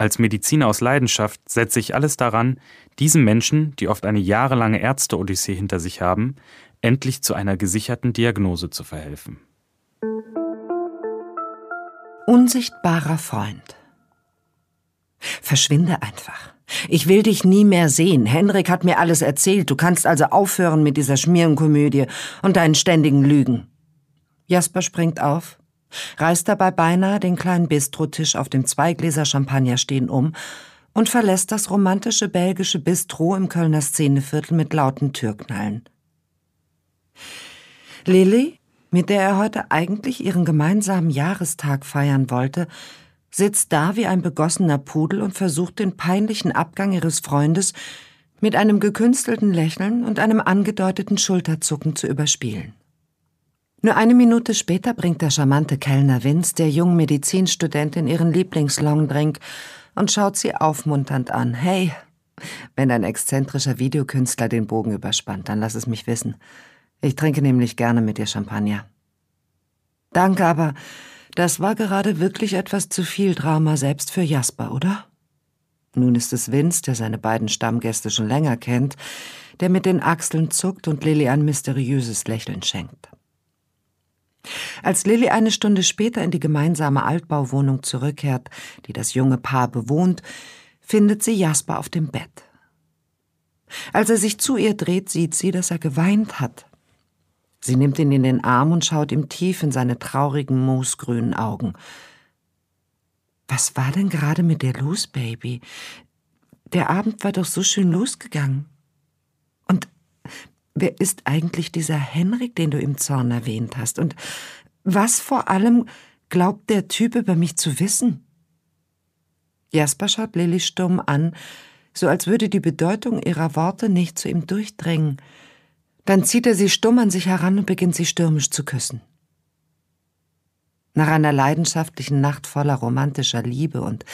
Als Mediziner aus Leidenschaft setze ich alles daran, diesen Menschen, die oft eine jahrelange Ärzte-Odyssee hinter sich haben, endlich zu einer gesicherten Diagnose zu verhelfen. Unsichtbarer Freund. Verschwinde einfach. Ich will dich nie mehr sehen. Henrik hat mir alles erzählt. Du kannst also aufhören mit dieser Schmierenkomödie und deinen ständigen Lügen. Jasper springt auf, reißt dabei beinahe den kleinen Bistrotisch, auf dem zwei Gläser Champagner stehen, um und verlässt das romantische belgische Bistro im Kölner Szeneviertel mit lauten Türknallen. Lilly, mit der er heute eigentlich ihren gemeinsamen Jahrestag feiern wollte, sitzt da wie ein begossener Pudel und versucht den peinlichen Abgang ihres Freundes mit einem gekünstelten Lächeln und einem angedeuteten Schulterzucken zu überspielen. Nur eine Minute später bringt der charmante Kellner Vince der jungen Medizinstudentin ihren Lieblingslongdrink und schaut sie aufmunternd an. Hey, wenn ein exzentrischer Videokünstler den Bogen überspannt, dann lass es mich wissen. Ich trinke nämlich gerne mit dir Champagner. Danke, aber das war gerade wirklich etwas zu viel Drama selbst für Jasper, oder? Nun ist es Vince, der seine beiden Stammgäste schon länger kennt, der mit den Achseln zuckt und Lilly ein mysteriöses Lächeln schenkt. Als Lilly eine Stunde später in die gemeinsame Altbauwohnung zurückkehrt, die das junge Paar bewohnt, findet sie Jasper auf dem Bett. Als er sich zu ihr dreht, sieht sie, dass er geweint hat. Sie nimmt ihn in den Arm und schaut ihm tief in seine traurigen, moosgrünen Augen. Was war denn gerade mit dir los, Baby? Der Abend war doch so schön losgegangen. Und Wer ist eigentlich dieser Henrik, den du im Zorn erwähnt hast? Und was vor allem glaubt der Typ über mich zu wissen? Jasper schaut Lilly stumm an, so als würde die Bedeutung ihrer Worte nicht zu ihm durchdringen. Dann zieht er sie stumm an sich heran und beginnt sie stürmisch zu küssen. Nach einer leidenschaftlichen Nacht voller romantischer Liebe und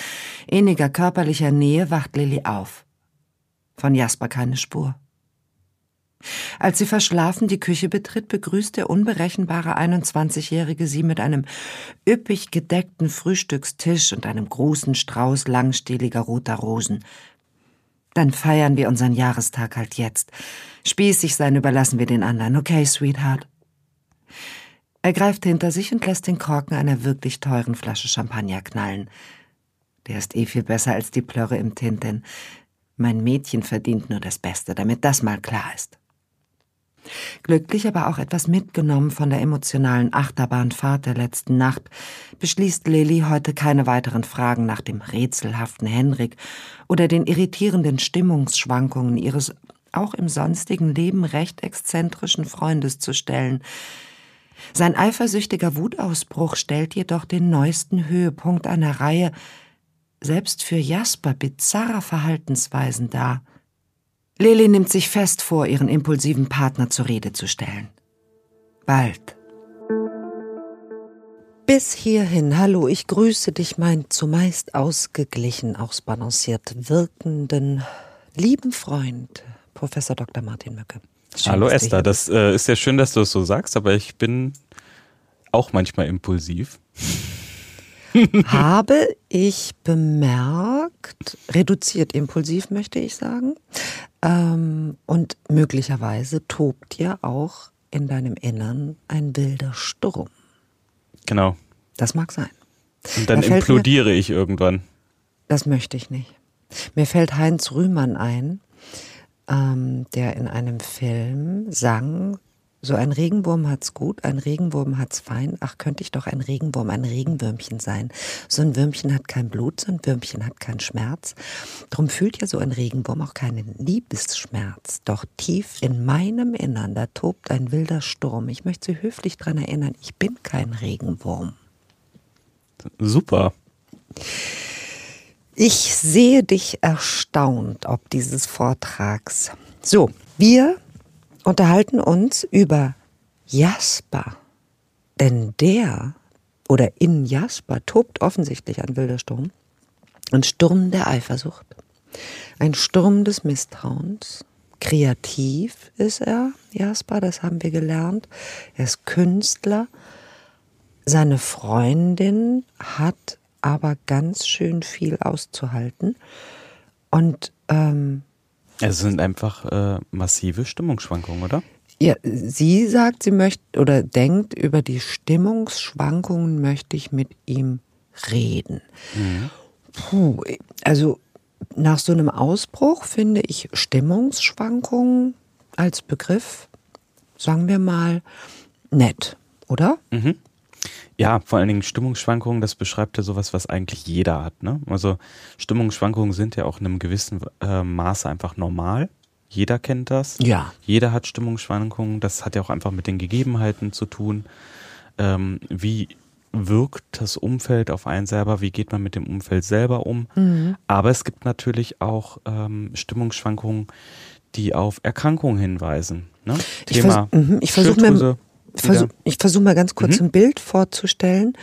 inniger körperlicher Nähe wacht Lilly auf. Von Jasper keine Spur. Als sie verschlafen die Küche betritt, begrüßt der unberechenbare 21-Jährige sie mit einem üppig gedeckten Frühstückstisch und einem großen Strauß langstieliger roter Rosen. Dann feiern wir unseren Jahrestag halt jetzt. Spießig sein überlassen wir den anderen, okay, Sweetheart? Er greift hinter sich und lässt den Korken einer wirklich teuren Flasche Champagner knallen. Der ist eh viel besser als die Plörre im Tinten. Mein Mädchen verdient nur das Beste, damit das mal klar ist. Glücklich, aber auch etwas mitgenommen von der emotionalen Achterbahnfahrt der letzten Nacht, beschließt Lilly heute keine weiteren Fragen nach dem rätselhaften Henrik oder den irritierenden Stimmungsschwankungen ihres auch im sonstigen Leben recht exzentrischen Freundes zu stellen. Sein eifersüchtiger Wutausbruch stellt jedoch den neuesten Höhepunkt einer Reihe selbst für Jasper bizarrer Verhaltensweisen dar – Lili nimmt sich fest vor, ihren impulsiven Partner zur Rede zu stellen. Bald. Bis hierhin, hallo, ich grüße dich, mein zumeist ausgeglichen, ausbalanciert wirkenden, lieben Freund, Professor Dr. Martin Möcke. Schön, hallo Esther, das äh, ist ja schön, dass du es so sagst, aber ich bin auch manchmal impulsiv. habe ich bemerkt, reduziert impulsiv möchte ich sagen, ähm, und möglicherweise tobt ja auch in deinem Innern ein wilder Sturm. Genau. Das mag sein. Und dann da implodiere mir, ich irgendwann. Das möchte ich nicht. Mir fällt Heinz Rühmann ein, ähm, der in einem Film sang, So ein Regenwurm hat's gut, ein Regenwurm hat's fein. Ach, könnte ich doch ein Regenwurm, ein Regenwürmchen sein. So ein Würmchen hat kein Blut, so ein Würmchen hat keinen Schmerz. Drum fühlt ja so ein Regenwurm auch keinen Liebesschmerz. Doch tief in meinem Innern, da tobt ein wilder Sturm. Ich möchte Sie höflich daran erinnern, ich bin kein Regenwurm. Super. Ich sehe dich erstaunt ob dieses Vortrags. So, wir unterhalten uns über Jasper. Denn der oder in Jasper tobt offensichtlich ein wilder Sturm. Ein Sturm der Eifersucht. Ein Sturm des Misstrauens. Kreativ ist er, Jasper, das haben wir gelernt. Er ist Künstler. Seine Freundin hat aber ganz schön viel auszuhalten. Und ähm, es sind einfach äh, massive Stimmungsschwankungen, oder? Ja, sie sagt, sie möchte oder denkt, über die Stimmungsschwankungen möchte ich mit ihm reden. Mhm. Puh, also nach so einem Ausbruch finde ich Stimmungsschwankungen als Begriff, sagen wir mal, nett, oder? Mhm. Ja, vor allen Dingen Stimmungsschwankungen, das beschreibt ja sowas, was eigentlich jeder hat. Ne? Also Stimmungsschwankungen sind ja auch in einem gewissen äh, Maße einfach normal. Jeder kennt das. Ja. Jeder hat Stimmungsschwankungen. Das hat ja auch einfach mit den Gegebenheiten zu tun. Ähm, wie wirkt das Umfeld auf einen selber? Wie geht man mit dem Umfeld selber um? Mhm. Aber es gibt natürlich auch ähm, Stimmungsschwankungen, die auf Erkrankungen hinweisen. Ne? Ich Thema vers mhm, ich versuche mir Versuch, ich versuche mal ganz kurz mhm. ein Bild vorzustellen.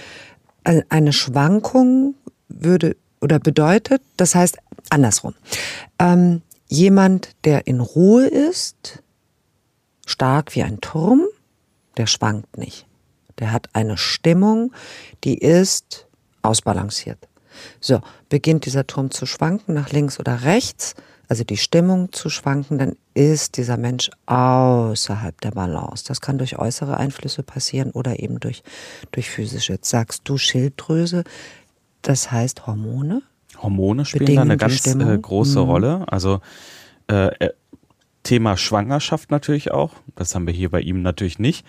Eine Schwankung würde oder bedeutet, das heißt andersrum. Ähm, jemand, der in Ruhe ist, stark wie ein Turm, der schwankt nicht. Der hat eine Stimmung, die ist ausbalanciert. So, beginnt dieser Turm zu schwanken nach links oder rechts, also die Stimmung zu schwanken, dann ist dieser Mensch außerhalb der Balance. Das kann durch äußere Einflüsse passieren oder eben durch, durch physische. Jetzt sagst du Schilddrüse, das heißt Hormone? Hormone spielen da eine ganz äh, große mhm. Rolle. Also äh, äh, Thema Schwangerschaft natürlich auch. Das haben wir hier bei ihm natürlich nicht.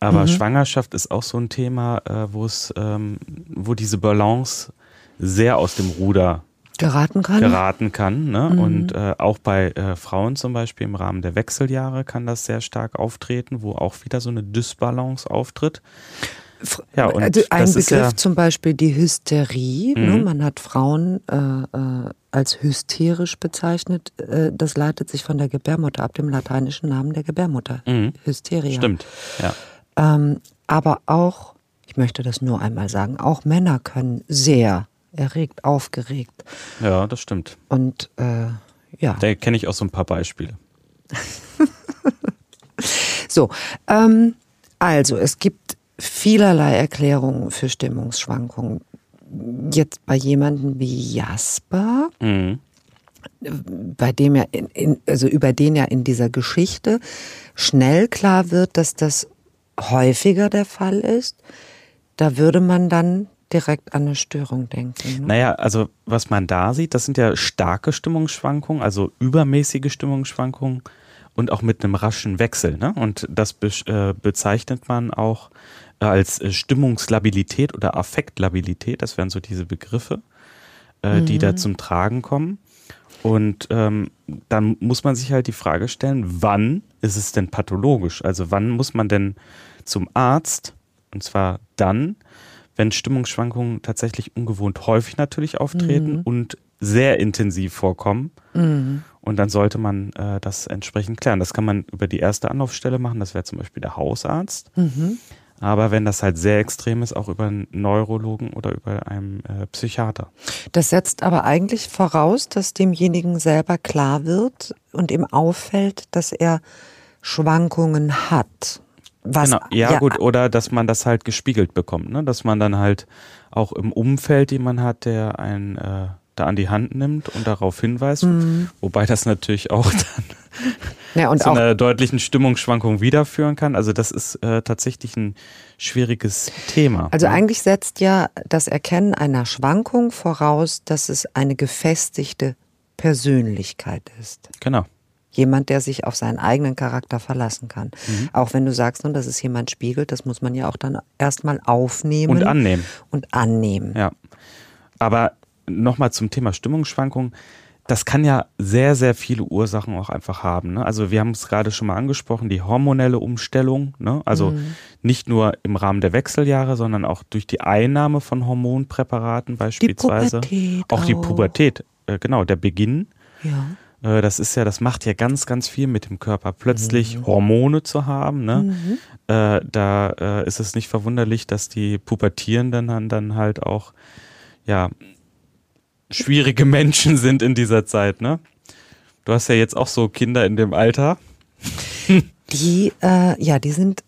Aber mhm. Schwangerschaft ist auch so ein Thema, äh, wo es, ähm, wo diese Balance sehr aus dem Ruder geraten kann. Geraten kann ne? Mhm. Und äh, auch bei äh, Frauen zum Beispiel im Rahmen der Wechseljahre kann das sehr stark auftreten, wo auch wieder so eine Dysbalance auftritt. Ja, und also ein Begriff ja zum Beispiel die Hysterie. Ne? Mhm. Ne? Man hat Frauen äh, äh, als hysterisch bezeichnet. Äh, das leitet sich von der Gebärmutter ab, dem lateinischen Namen der Gebärmutter. Mhm. Hysteria. Stimmt, ja. Ähm, aber auch, ich möchte das nur einmal sagen, auch Männer können sehr erregt, aufgeregt. Ja, das stimmt. Und äh, ja. Da kenne ich auch so ein paar Beispiele. so, ähm, also es gibt vielerlei Erklärungen für Stimmungsschwankungen. Jetzt bei jemandem wie Jasper, mhm. bei dem ja in, in, also über den ja in dieser Geschichte schnell klar wird, dass das häufiger der Fall ist, da würde man dann direkt an eine Störung denken. Ne? Naja, also was man da sieht, das sind ja starke Stimmungsschwankungen, also übermäßige Stimmungsschwankungen und auch mit einem raschen Wechsel. Ne? Und das be äh, bezeichnet man auch äh, als äh, Stimmungslabilität oder Affektlabilität. Das wären so diese Begriffe, äh, mhm. die da zum Tragen kommen. Und ähm, dann muss man sich halt die Frage stellen, wann ist es denn pathologisch? Also wann muss man denn zum Arzt? Und zwar dann, wenn Stimmungsschwankungen tatsächlich ungewohnt häufig natürlich auftreten mhm. und sehr intensiv vorkommen. Mhm. Und dann sollte man äh, das entsprechend klären. Das kann man über die erste Anlaufstelle machen, das wäre zum Beispiel der Hausarzt. Mhm. Aber wenn das halt sehr extrem ist, auch über einen Neurologen oder über einen äh, Psychiater. Das setzt aber eigentlich voraus, dass demjenigen selber klar wird und ihm auffällt, dass er Schwankungen hat. Was, genau. ja, ja, gut, oder dass man das halt gespiegelt bekommt, ne? dass man dann halt auch im Umfeld jemand hat, der einen äh, da an die Hand nimmt und darauf hinweist, mhm. wobei das natürlich auch dann ja, zu einer deutlichen Stimmungsschwankung wiederführen kann. Also das ist äh, tatsächlich ein schwieriges Thema. Also eigentlich setzt ja das Erkennen einer Schwankung voraus, dass es eine gefestigte Persönlichkeit ist. Genau. Jemand, der sich auf seinen eigenen Charakter verlassen kann. Mhm. Auch wenn du sagst, nun, dass es jemand spiegelt, das muss man ja auch dann erstmal aufnehmen. Und annehmen. Und annehmen. Ja. Aber nochmal zum Thema Stimmungsschwankungen das kann ja sehr, sehr viele Ursachen auch einfach haben. Ne? Also wir haben es gerade schon mal angesprochen, die hormonelle Umstellung. Ne? Also mhm. nicht nur im Rahmen der Wechseljahre, sondern auch durch die Einnahme von Hormonpräparaten beispielsweise. Die auch, auch die Pubertät, äh, genau, der Beginn. Ja. Äh, das ist ja, das macht ja ganz, ganz viel mit dem Körper. Plötzlich mhm. Hormone zu haben, ne? Mhm. Äh, da äh, ist es nicht verwunderlich, dass die Pubertierenden dann, dann halt auch ja schwierige Menschen sind in dieser Zeit, ne? Du hast ja jetzt auch so Kinder in dem Alter. Die, äh, ja, die sind,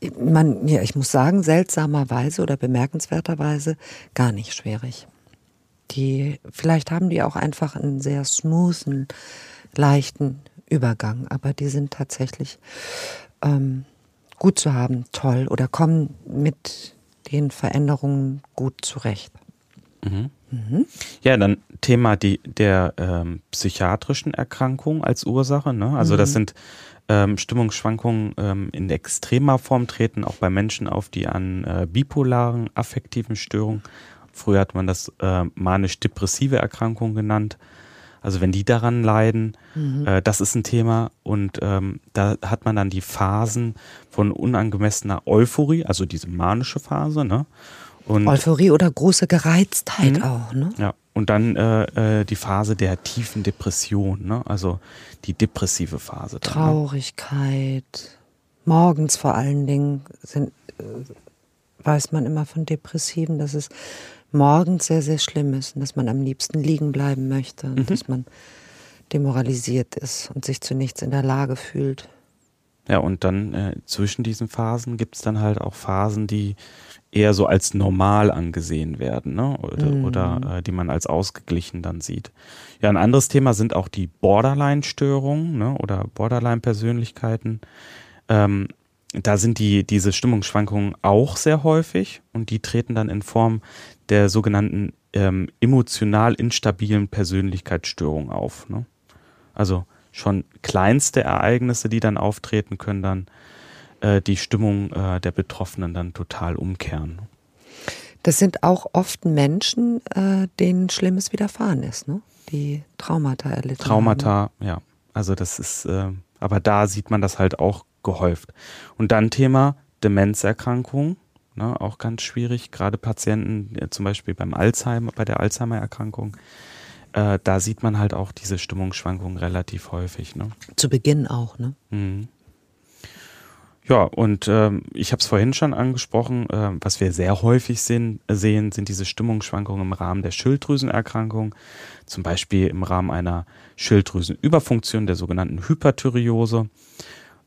äh, man, ja, ich muss sagen, seltsamerweise oder bemerkenswerterweise gar nicht schwierig. Die, vielleicht haben die auch einfach einen sehr smoothen, leichten Übergang, aber die sind tatsächlich ähm, gut zu haben, toll oder kommen mit den Veränderungen gut zurecht. Mhm. Mhm. Ja, dann Thema die, der ähm, psychiatrischen Erkrankung als Ursache. Ne? Also mhm. das sind ähm, Stimmungsschwankungen ähm, in extremer Form treten auch bei Menschen auf, die an äh, bipolaren affektiven Störungen, früher hat man das äh, manisch-depressive Erkrankung genannt, also wenn die daran leiden, mhm. äh, das ist ein Thema und ähm, da hat man dann die Phasen von unangemessener Euphorie, also diese manische Phase, ne? Und Euphorie oder große Gereiztheit mh. auch, ne? Ja. Und dann äh, äh, die Phase der tiefen Depression, ne? Also die depressive Phase. Dann, ne? Traurigkeit. Ne? Morgens vor allen Dingen sind, äh, weiß man immer von Depressiven, dass es morgens sehr, sehr schlimm ist und dass man am liebsten liegen bleiben möchte und mhm. dass man demoralisiert ist und sich zu nichts in der Lage fühlt. Ja, und dann äh, zwischen diesen Phasen gibt es dann halt auch Phasen, die eher so als normal angesehen werden ne? oder, mhm. oder äh, die man als ausgeglichen dann sieht. Ja, ein anderes Thema sind auch die Borderline-Störungen ne? oder Borderline-Persönlichkeiten. Ähm, da sind die, diese Stimmungsschwankungen auch sehr häufig und die treten dann in Form der sogenannten ähm, emotional instabilen Persönlichkeitsstörung auf. Ne? Also schon kleinste Ereignisse, die dann auftreten, können dann äh, die Stimmung äh, der Betroffenen dann total umkehren. Das sind auch oft Menschen, äh, denen Schlimmes widerfahren ist, ne? die Traumata erlitten Traumata, haben. ja. Also das ist, äh, aber da sieht man das halt auch gehäuft. Und dann Thema Demenzerkrankung, ne, auch ganz schwierig, gerade Patienten, äh, zum Beispiel beim Alzheimer, bei der Alzheimer-Erkrankung, äh, da sieht man halt auch diese Stimmungsschwankungen relativ häufig. Ne? Zu Beginn auch, ne? Mhm. Ja, und ähm, ich habe es vorhin schon angesprochen, äh, was wir sehr häufig sehen, sehen, sind diese Stimmungsschwankungen im Rahmen der Schilddrüsenerkrankung, zum Beispiel im Rahmen einer Schilddrüsenüberfunktion, der sogenannten Hyperthyreose.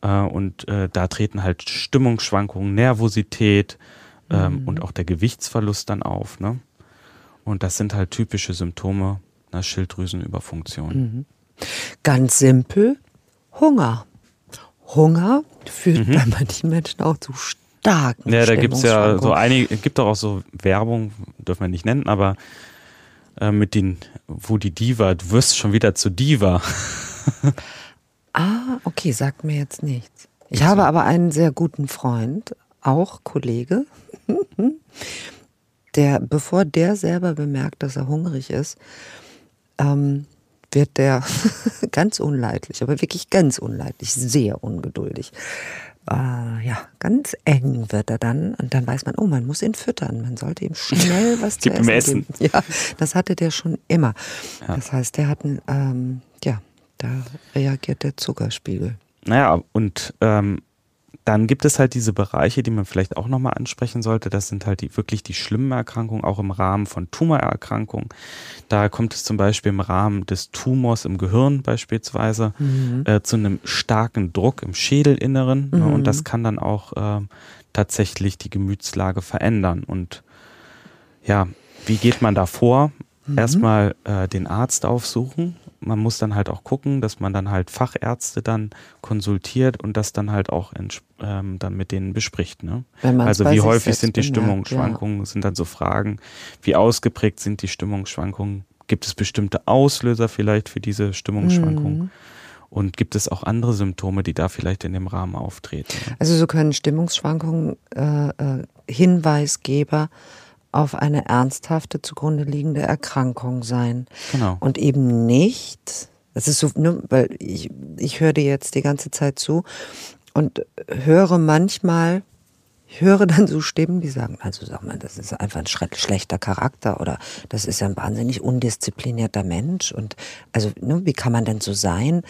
Äh, und äh, da treten halt Stimmungsschwankungen, Nervosität ähm, mhm. und auch der Gewichtsverlust dann auf. Ne? Und das sind halt typische Symptome einer Schilddrüsenüberfunktion. Mhm. Ganz simpel, Hunger. Hunger führt mhm. bei manchen Menschen auch zu starken Ja, da gibt es ja so einige, gibt auch so Werbung, dürfen wir nicht nennen, aber äh, mit den, wo die Diva, du wirst schon wieder zu Diva. ah, okay, sagt mir jetzt nichts. Ich habe aber einen sehr guten Freund, auch Kollege, der, bevor der selber bemerkt, dass er hungrig ist, ähm, wird der ganz unleidlich, aber wirklich ganz unleidlich, sehr ungeduldig. Äh, ja, ganz eng wird er dann und dann weiß man, oh, man muss ihn füttern, man sollte ihm schnell was zu essen, essen, geben. Ja, das hatte der schon immer. Ja. Das heißt, der hat ein, ähm, ja, da reagiert der Zuckerspiegel. Naja, und ähm, dann gibt es halt diese Bereiche, die man vielleicht auch nochmal ansprechen sollte. Das sind halt die, wirklich die schlimmen Erkrankungen, auch im Rahmen von Tumorerkrankungen. Da kommt es zum Beispiel im Rahmen des Tumors im Gehirn beispielsweise mhm. äh, zu einem starken Druck im Schädelinneren. Mhm. Ne, und das mhm. kann dann auch äh, tatsächlich die Gemütslage verändern. Und ja, wie geht man da vor? Mhm. Erstmal äh, den Arzt aufsuchen, man muss dann halt auch gucken, dass man dann halt Fachärzte dann konsultiert und das dann halt auch ähm, dann mit denen bespricht. Ne? Also wie häufig sind die Stimmungsschwankungen, ja. sind dann so Fragen, wie ausgeprägt sind die Stimmungsschwankungen, gibt es bestimmte Auslöser vielleicht für diese Stimmungsschwankungen? Mhm. Und gibt es auch andere Symptome, die da vielleicht in dem Rahmen auftreten? Also so können Stimmungsschwankungen äh, äh, Hinweisgeber auf eine ernsthafte zugrunde liegende Erkrankung sein. Genau. Und eben nicht, das ist so, ne, weil ich, ich höre dir jetzt die ganze Zeit zu und höre manchmal, ich höre dann so Stimmen, die sagen, also sag mal, das ist einfach ein schlechter Charakter oder das ist ein wahnsinnig undisziplinierter Mensch und also ne, wie kann man denn so sein?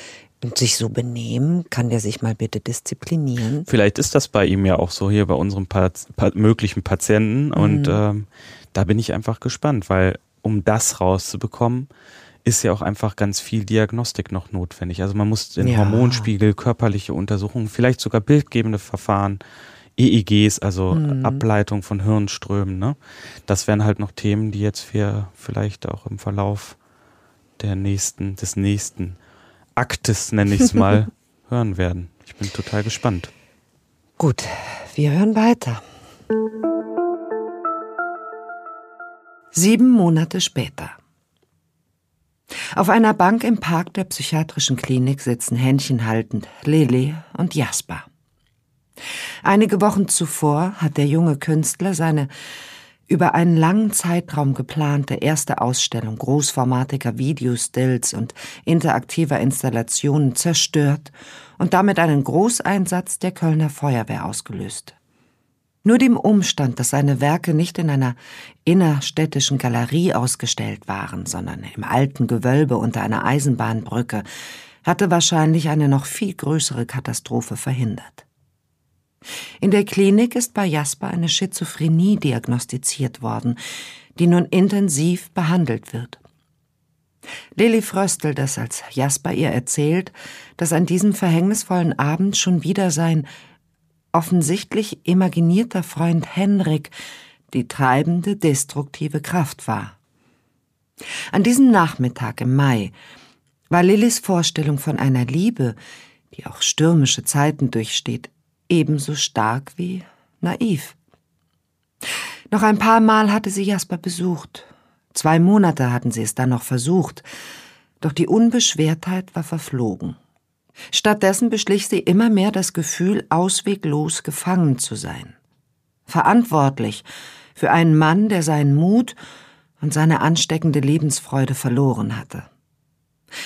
Und sich so benehmen, kann der sich mal bitte disziplinieren? Vielleicht ist das bei ihm ja auch so hier bei unserem Pat möglichen Patienten mhm. und ähm, da bin ich einfach gespannt, weil um das rauszubekommen, ist ja auch einfach ganz viel Diagnostik noch notwendig. Also man muss den ja. Hormonspiegel, körperliche Untersuchungen, vielleicht sogar bildgebende Verfahren, EEGs, also mhm. Ableitung von Hirnströmen. Ne? Das wären halt noch Themen, die jetzt wir vielleicht auch im Verlauf der nächsten, des nächsten Aktes, nenne ich es mal, hören werden. Ich bin total gespannt. Gut, wir hören weiter. Sieben Monate später. Auf einer Bank im Park der psychiatrischen Klinik sitzen händchenhaltend Lili und Jasper. Einige Wochen zuvor hat der junge Künstler seine über einen langen Zeitraum geplante erste Ausstellung großformatiger Videostills und interaktiver Installationen zerstört und damit einen Großeinsatz der Kölner Feuerwehr ausgelöst. Nur dem Umstand, dass seine Werke nicht in einer innerstädtischen Galerie ausgestellt waren, sondern im alten Gewölbe unter einer Eisenbahnbrücke, hatte wahrscheinlich eine noch viel größere Katastrophe verhindert. In der Klinik ist bei Jasper eine Schizophrenie diagnostiziert worden, die nun intensiv behandelt wird. Lilly fröstelt es, als Jasper ihr erzählt, dass an diesem verhängnisvollen Abend schon wieder sein offensichtlich imaginierter Freund Henrik die treibende, destruktive Kraft war. An diesem Nachmittag im Mai war Lillys Vorstellung von einer Liebe, die auch stürmische Zeiten durchsteht, ebenso stark wie naiv. Noch ein paar Mal hatte sie Jasper besucht. Zwei Monate hatten sie es dann noch versucht, doch die Unbeschwertheit war verflogen. Stattdessen beschlich sie immer mehr das Gefühl, ausweglos gefangen zu sein. Verantwortlich für einen Mann, der seinen Mut und seine ansteckende Lebensfreude verloren hatte.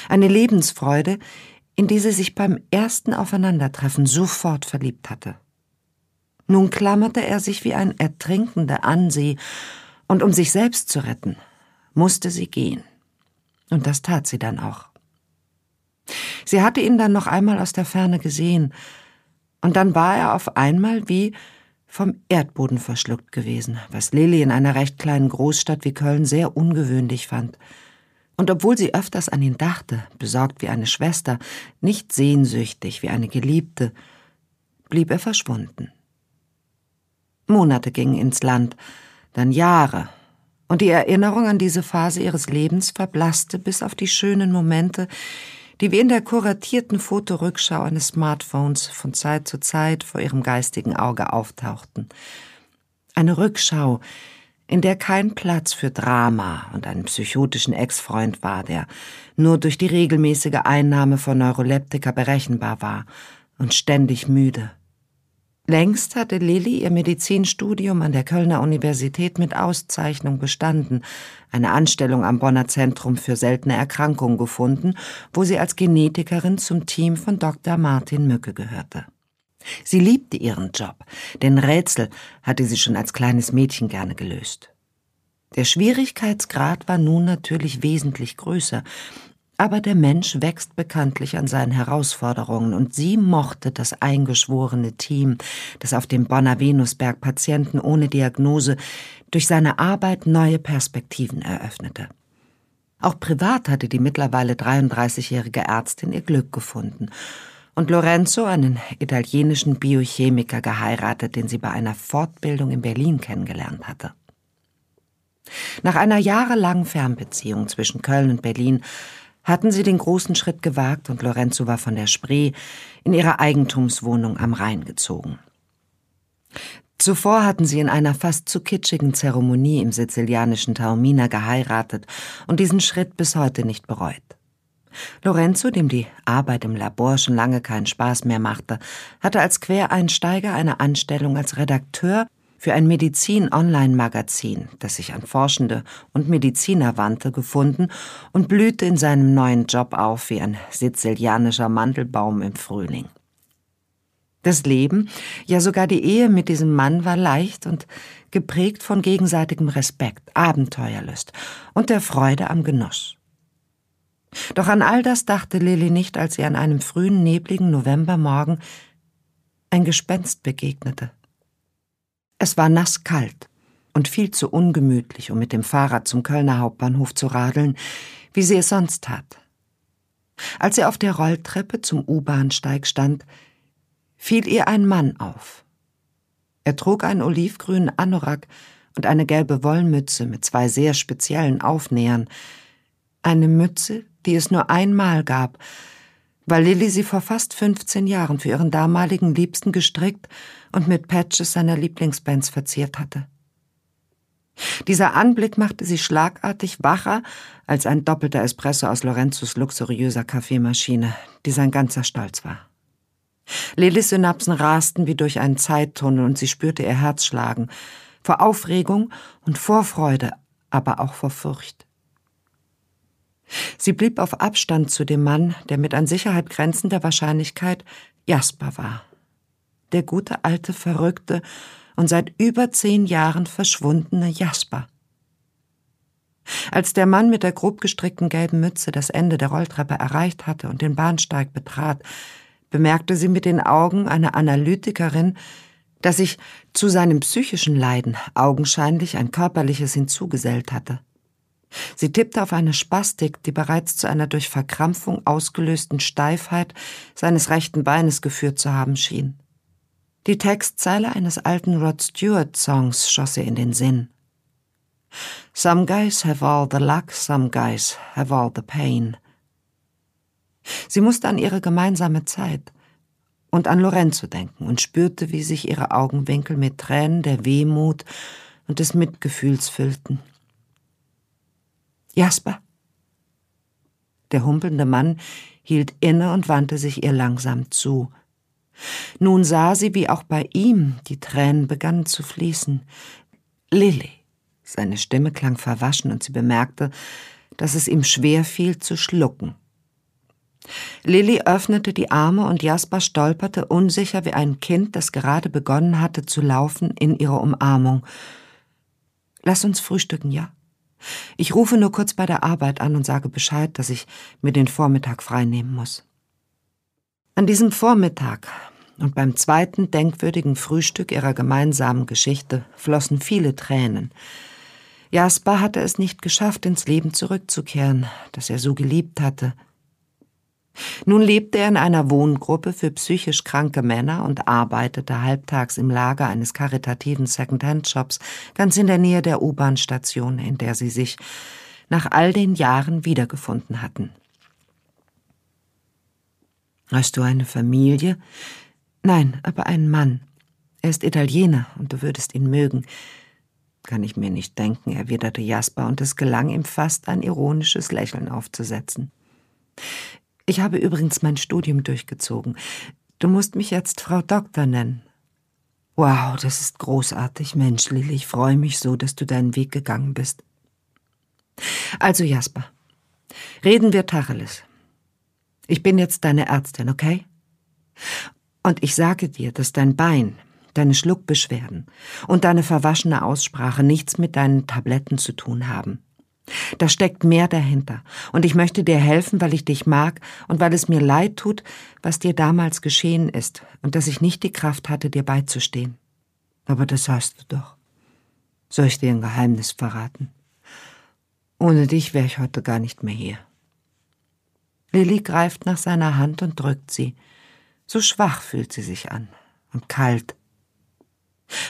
Eine Lebensfreude, in die sie sich beim ersten Aufeinandertreffen sofort verliebt hatte. Nun klammerte er sich wie ein Ertrinkender an sie, und um sich selbst zu retten, musste sie gehen. Und das tat sie dann auch. Sie hatte ihn dann noch einmal aus der Ferne gesehen, und dann war er auf einmal wie vom Erdboden verschluckt gewesen, was Lilly in einer recht kleinen Großstadt wie Köln sehr ungewöhnlich fand. Und obwohl sie öfters an ihn dachte, besorgt wie eine Schwester, nicht sehnsüchtig wie eine Geliebte, blieb er verschwunden. Monate gingen ins Land, dann Jahre, und die Erinnerung an diese Phase ihres Lebens verblasste bis auf die schönen Momente, die wie in der kuratierten Fotorückschau eines Smartphones von Zeit zu Zeit vor ihrem geistigen Auge auftauchten. Eine Rückschau, in der kein Platz für Drama und einen psychotischen Ex-Freund war, der nur durch die regelmäßige Einnahme von Neuroleptika berechenbar war und ständig müde. Längst hatte Lilly ihr Medizinstudium an der Kölner Universität mit Auszeichnung bestanden, eine Anstellung am Bonner Zentrum für seltene Erkrankungen gefunden, wo sie als Genetikerin zum Team von Dr. Martin Mücke gehörte. Sie liebte ihren Job, denn Rätsel hatte sie schon als kleines Mädchen gerne gelöst. Der Schwierigkeitsgrad war nun natürlich wesentlich größer, aber der Mensch wächst bekanntlich an seinen Herausforderungen und sie mochte das eingeschworene Team, das auf dem Bonner Venusberg Patienten ohne Diagnose durch seine Arbeit neue Perspektiven eröffnete. Auch privat hatte die mittlerweile 33-jährige Ärztin ihr Glück gefunden und Lorenzo einen italienischen Biochemiker geheiratet, den sie bei einer Fortbildung in Berlin kennengelernt hatte. Nach einer jahrelangen Fernbeziehung zwischen Köln und Berlin hatten sie den großen Schritt gewagt und Lorenzo war von der Spree in ihre Eigentumswohnung am Rhein gezogen. Zuvor hatten sie in einer fast zu kitschigen Zeremonie im sizilianischen Taormina geheiratet und diesen Schritt bis heute nicht bereut. Lorenzo, dem die Arbeit im Labor schon lange keinen Spaß mehr machte, hatte als Quereinsteiger eine Anstellung als Redakteur für ein Medizin-Online-Magazin, das sich an Forschende und Mediziner wandte, gefunden und blühte in seinem neuen Job auf wie ein sizilianischer Mandelbaum im Frühling. Das Leben, ja sogar die Ehe mit diesem Mann war leicht und geprägt von gegenseitigem Respekt, Abenteuerlust und der Freude am Genuss. Doch an all das dachte Lilly nicht, als sie an einem frühen, nebligen Novembermorgen ein Gespenst begegnete. Es war nasskalt und viel zu ungemütlich, um mit dem Fahrrad zum Kölner Hauptbahnhof zu radeln, wie sie es sonst tat. Als sie auf der Rolltreppe zum U-Bahnsteig stand, fiel ihr ein Mann auf. Er trug einen olivgrünen Anorak und eine gelbe Wollmütze mit zwei sehr speziellen Aufnähern. Eine Mütze, die es nur einmal gab, weil Lilly sie vor fast 15 Jahren für ihren damaligen Liebsten gestrickt und mit Patches seiner Lieblingsbands verziert hatte. Dieser Anblick machte sie schlagartig wacher als ein doppelter Espresso aus Lorenzos luxuriöser Kaffeemaschine, die sein ganzer Stolz war. Lillys Synapsen rasten wie durch einen Zeittunnel und sie spürte ihr Herz schlagen, vor Aufregung und Vorfreude, aber auch vor Furcht. Sie blieb auf Abstand zu dem Mann, der mit an Sicherheit grenzender Wahrscheinlichkeit Jasper war. Der gute alte Verrückte und seit über zehn Jahren verschwundene Jasper. Als der Mann mit der grob gestrickten gelben Mütze das Ende der Rolltreppe erreicht hatte und den Bahnsteig betrat, bemerkte sie mit den Augen einer Analytikerin, dass sich zu seinem psychischen Leiden augenscheinlich ein körperliches hinzugesellt hatte. Sie tippte auf eine Spastik, die bereits zu einer durch Verkrampfung ausgelösten Steifheit seines rechten Beines geführt zu haben schien. Die Textzeile eines alten Rod Stewart Songs schoss ihr in den Sinn. Some guys have all the luck, some guys have all the pain. Sie musste an ihre gemeinsame Zeit und an Lorenzo denken und spürte, wie sich ihre Augenwinkel mit Tränen der Wehmut und des Mitgefühls füllten. Jasper. Der humpelnde Mann hielt inne und wandte sich ihr langsam zu. Nun sah sie, wie auch bei ihm die Tränen begannen zu fließen. Lilly. Seine Stimme klang verwaschen und sie bemerkte, dass es ihm schwer fiel zu schlucken. Lilly öffnete die Arme und Jasper stolperte unsicher wie ein Kind, das gerade begonnen hatte zu laufen, in ihre Umarmung. Lass uns frühstücken, ja? Ich rufe nur kurz bei der Arbeit an und sage Bescheid, dass ich mir den Vormittag freinehmen muss. An diesem Vormittag und beim zweiten denkwürdigen Frühstück ihrer gemeinsamen Geschichte flossen viele Tränen. Jasper hatte es nicht geschafft, ins Leben zurückzukehren, das er so geliebt hatte, nun lebte er in einer Wohngruppe für psychisch kranke Männer und arbeitete halbtags im Lager eines karitativen Second-Hand-Shops ganz in der Nähe der U-Bahn-Station, in der sie sich nach all den Jahren wiedergefunden hatten. Hast du eine Familie? Nein, aber einen Mann. Er ist Italiener und du würdest ihn mögen. Kann ich mir nicht denken, erwiderte Jasper, und es gelang ihm fast ein ironisches Lächeln aufzusetzen. Ich habe übrigens mein Studium durchgezogen. Du musst mich jetzt Frau Doktor nennen. Wow, das ist großartig, Mensch, Lilly. Ich freue mich so, dass du deinen Weg gegangen bist. Also, Jasper, reden wir Tacheles. Ich bin jetzt deine Ärztin, okay? Und ich sage dir, dass dein Bein, deine Schluckbeschwerden und deine verwaschene Aussprache nichts mit deinen Tabletten zu tun haben. Da steckt mehr dahinter. Und ich möchte dir helfen, weil ich dich mag und weil es mir leid tut, was dir damals geschehen ist und dass ich nicht die Kraft hatte, dir beizustehen. Aber das hast du doch. Soll ich dir ein Geheimnis verraten? Ohne dich wäre ich heute gar nicht mehr hier. Lilly greift nach seiner Hand und drückt sie. So schwach fühlt sie sich an und kalt.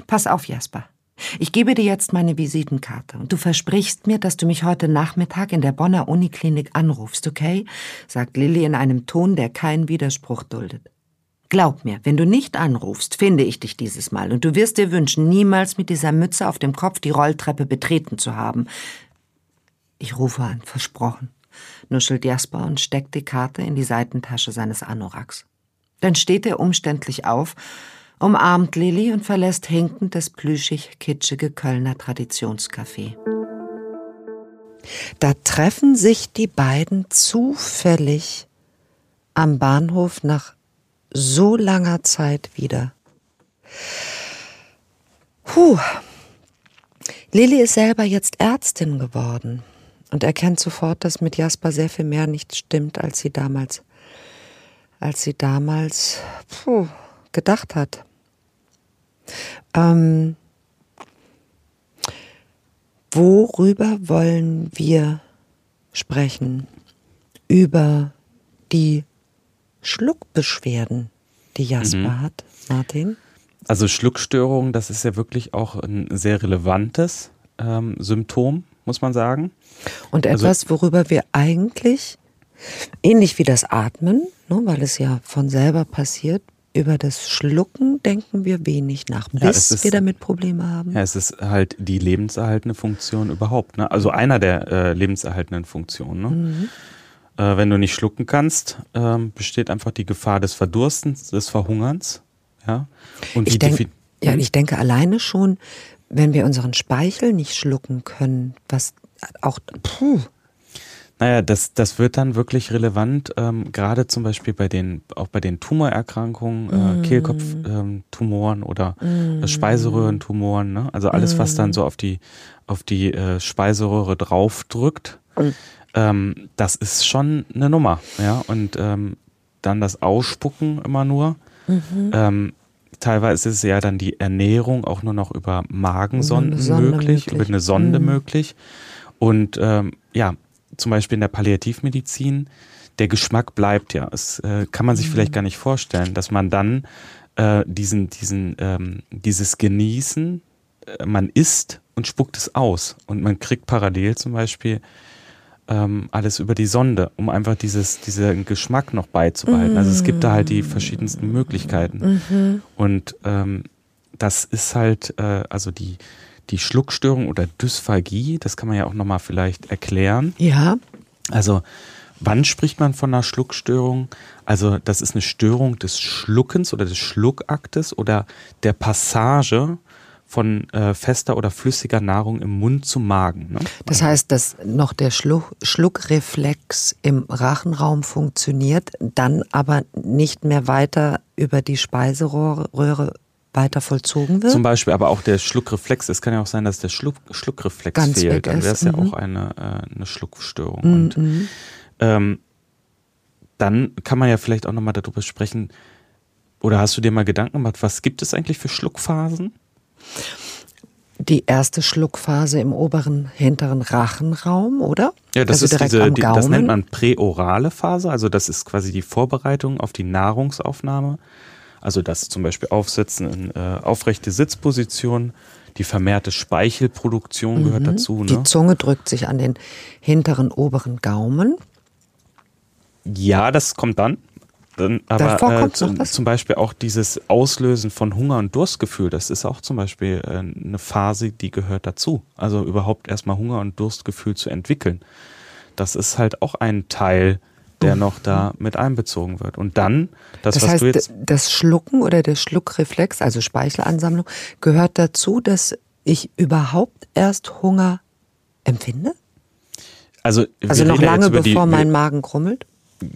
Pass auf, Jasper. Ich gebe dir jetzt meine Visitenkarte und du versprichst mir, dass du mich heute Nachmittag in der Bonner Uniklinik anrufst, okay? sagt Lilly in einem Ton, der keinen Widerspruch duldet. Glaub mir, wenn du nicht anrufst, finde ich dich dieses Mal und du wirst dir wünschen, niemals mit dieser Mütze auf dem Kopf die Rolltreppe betreten zu haben. Ich rufe an, versprochen. nuschelt Jasper und steckt die Karte in die Seitentasche seines Anoraks. Dann steht er umständlich auf, umarmt Lilly und verlässt hinkend das plüschig-kitschige Kölner Traditionscafé. Da treffen sich die beiden zufällig am Bahnhof nach so langer Zeit wieder. Puh. Lilly ist selber jetzt Ärztin geworden und erkennt sofort, dass mit Jasper sehr viel mehr nicht stimmt, als sie damals, als sie damals puh, gedacht hat. Ähm, worüber wollen wir sprechen? Über die Schluckbeschwerden, die Jasper mhm. hat, Martin? Also Schluckstörungen, das ist ja wirklich auch ein sehr relevantes ähm, Symptom, muss man sagen. Und also etwas, also, worüber wir eigentlich, ähnlich wie das Atmen, ne, weil es ja von selber passiert, über das Schlucken denken wir wenig nach, bis ja, ist, wir damit Probleme haben. Ja, es ist halt die lebenserhaltende Funktion überhaupt. Ne? Also einer der äh, lebenserhaltenden Funktionen. Ne? Mhm. Äh, wenn du nicht schlucken kannst, äh, besteht einfach die Gefahr des Verdurstens, des Verhungerns. Ja, und ich, denk, ja, ich denke alleine schon, wenn wir unseren Speichel nicht schlucken können, was auch, puh. Naja, das, das wird dann wirklich relevant, ähm, gerade zum Beispiel bei den, auch bei den Tumorerkrankungen, äh, mm. Kehlkopftumoren ähm, oder mm. Speiseröhrentumoren, ne? Also alles, was dann mm. so auf die, auf die äh, Speiseröhre draufdrückt, mm. ähm, das ist schon eine Nummer, ja. Und ähm, dann das Ausspucken immer nur. Mhm. Ähm, teilweise ist ja dann die Ernährung auch nur noch über Magensonden möglich, möglich, über eine Sonde mhm. möglich. Und ähm, ja, zum Beispiel in der Palliativmedizin, der Geschmack bleibt ja. Das äh, kann man sich mhm. vielleicht gar nicht vorstellen, dass man dann äh, diesen, diesen, ähm, dieses Genießen, äh, man isst und spuckt es aus. Und man kriegt parallel zum Beispiel ähm, alles über die Sonde, um einfach dieses, diesen Geschmack noch beizubehalten. Mm. Also es gibt da halt die verschiedensten Möglichkeiten. Mhm. Und ähm, das ist halt, äh, also die, die Schluckstörung oder Dysphagie, das kann man ja auch nochmal vielleicht erklären. Ja. Also wann spricht man von einer Schluckstörung? Also das ist eine Störung des Schluckens oder des Schluckaktes oder der Passage von äh, fester oder flüssiger Nahrung im Mund zum Magen. Ne? Das heißt, dass noch der Schluck, Schluckreflex im Rachenraum funktioniert, dann aber nicht mehr weiter über die Speiseröhre weiter vollzogen wird? Zum Beispiel, aber auch der Schluckreflex. Es kann ja auch sein, dass der Schluck, Schluckreflex Ganz fehlt. Dann wäre es ja mhm. auch eine, äh, eine Schluckstörung. Mhm. Und ähm, dann kann man ja vielleicht auch nochmal darüber sprechen, oder hast du dir mal Gedanken gemacht, was gibt es eigentlich für Schluckphasen? die erste Schluckphase im oberen, hinteren Rachenraum, oder? Ja, das also ist diese, die, das nennt man präorale Phase. Also das ist quasi die Vorbereitung auf die Nahrungsaufnahme. Also das zum Beispiel Aufsetzen in äh, aufrechte Sitzposition, die vermehrte Speichelproduktion gehört mhm. dazu. Ne? Die Zunge drückt sich an den hinteren oberen Gaumen. Ja, das kommt dann. Dann, aber äh, zum, zum, Beispiel auch dieses Auslösen von Hunger und Durstgefühl, das ist auch zum Beispiel äh, eine Phase, die gehört dazu. Also überhaupt erstmal Hunger und Durstgefühl zu entwickeln. Das ist halt auch ein Teil, der noch da mit einbezogen wird. Und dann, das, das was heißt, du jetzt. Das Schlucken oder der Schluckreflex, also Speichelansammlung, gehört dazu, dass ich überhaupt erst Hunger empfinde? Also, also noch lange bevor die, mein Magen krummelt?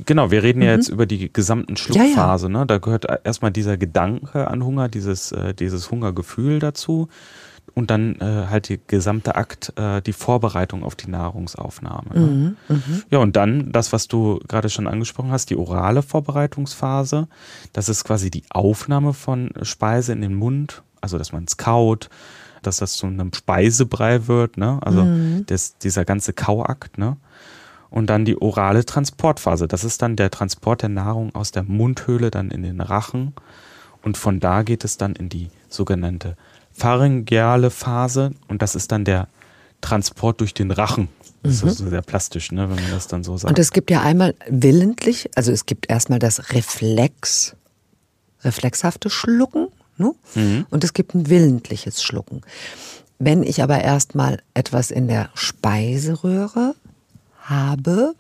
Genau, wir reden mhm. ja jetzt über die gesamten Schluckphase. Ja, ja. Ne? Da gehört erstmal dieser Gedanke an Hunger, dieses, äh, dieses Hungergefühl dazu und dann äh, halt die gesamte Akt, äh, die Vorbereitung auf die Nahrungsaufnahme. Ne? Mhm, mh. Ja, und dann das, was du gerade schon angesprochen hast, die orale Vorbereitungsphase. Das ist quasi die Aufnahme von Speise in den Mund, also dass man es kaut, dass das zu einem Speisebrei wird, ne? Also mhm. das, dieser ganze Kauakt, ne? Und dann die orale Transportphase. Das ist dann der Transport der Nahrung aus der Mundhöhle dann in den Rachen. Und von da geht es dann in die sogenannte pharyngeale Phase. Und das ist dann der Transport durch den Rachen. Das mhm. ist sehr plastisch, ne, wenn man das dann so sagt. Und es gibt ja einmal willentlich, also es gibt erstmal das Reflex, reflexhafte Schlucken. Ne? Mhm. Und es gibt ein willentliches Schlucken. Wenn ich aber erstmal etwas in der Speiseröhre habe,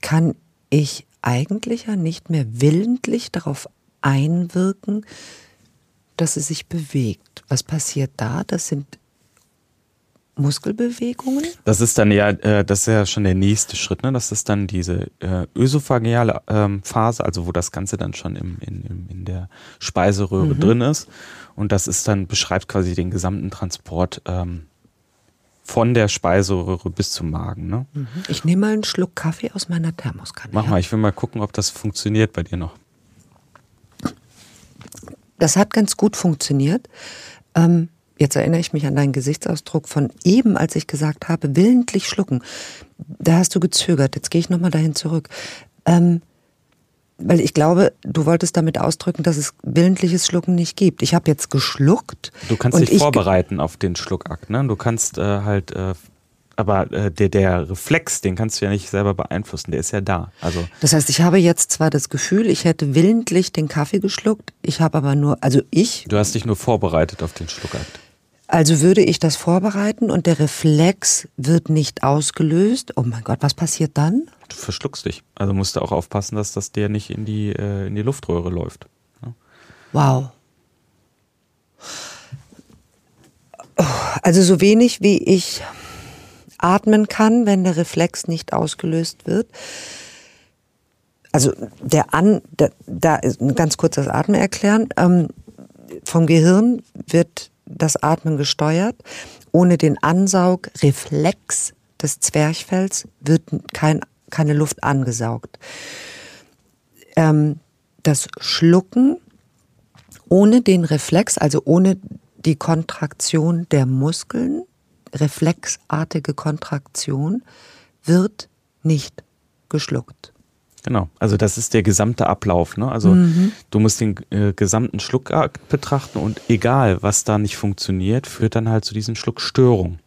kann ich eigentlich ja nicht mehr willentlich darauf einwirken, dass es sich bewegt. Was passiert da? Das sind Muskelbewegungen? Das ist dann ja, äh, das ist ja schon der nächste Schritt, ne? Das ist dann diese äh, ösophageale ähm, Phase, also wo das Ganze dann schon im, in, in der Speiseröhre mhm. drin ist. Und das ist dann, beschreibt quasi den gesamten Transport ähm, von der Speiseröhre bis zum Magen. Ne? Mhm. Ich nehme mal einen Schluck Kaffee aus meiner Thermoskanne. Mach mal, ich will mal gucken, ob das funktioniert bei dir noch. Das hat ganz gut funktioniert. Ähm, Jetzt erinnere ich mich an deinen Gesichtsausdruck von eben, als ich gesagt habe, willentlich schlucken. Da hast du gezögert. Jetzt gehe ich nochmal dahin zurück. Ähm, weil ich glaube, du wolltest damit ausdrücken, dass es willentliches Schlucken nicht gibt. Ich habe jetzt geschluckt. Du kannst dich vorbereiten auf den Schluckakt. Ne? Du kannst äh, halt äh, aber äh, der, der Reflex, den kannst du ja nicht selber beeinflussen, der ist ja da. Also das heißt, ich habe jetzt zwar das Gefühl, ich hätte willentlich den Kaffee geschluckt, ich habe aber nur, also ich. Du hast dich nur vorbereitet auf den Schluckakt. Also würde ich das vorbereiten und der Reflex wird nicht ausgelöst. Oh mein Gott, was passiert dann? Du verschluckst dich. Also musst du auch aufpassen, dass das der nicht in die, äh, in die Luftröhre läuft. Ja. Wow. Also so wenig wie ich atmen kann, wenn der Reflex nicht ausgelöst wird. Also der an, der, da ist ein ganz kurzes Atmen erklären. Ähm, vom Gehirn wird das Atmen gesteuert. Ohne den Ansaugreflex des Zwerchfells wird kein, keine Luft angesaugt. Ähm, das Schlucken ohne den Reflex, also ohne die Kontraktion der Muskeln, reflexartige Kontraktion wird nicht geschluckt. Genau, also das ist der gesamte Ablauf. Ne? Also mhm. du musst den äh, gesamten Schluckakt betrachten und egal, was da nicht funktioniert, führt dann halt zu diesen Schluckstörungen.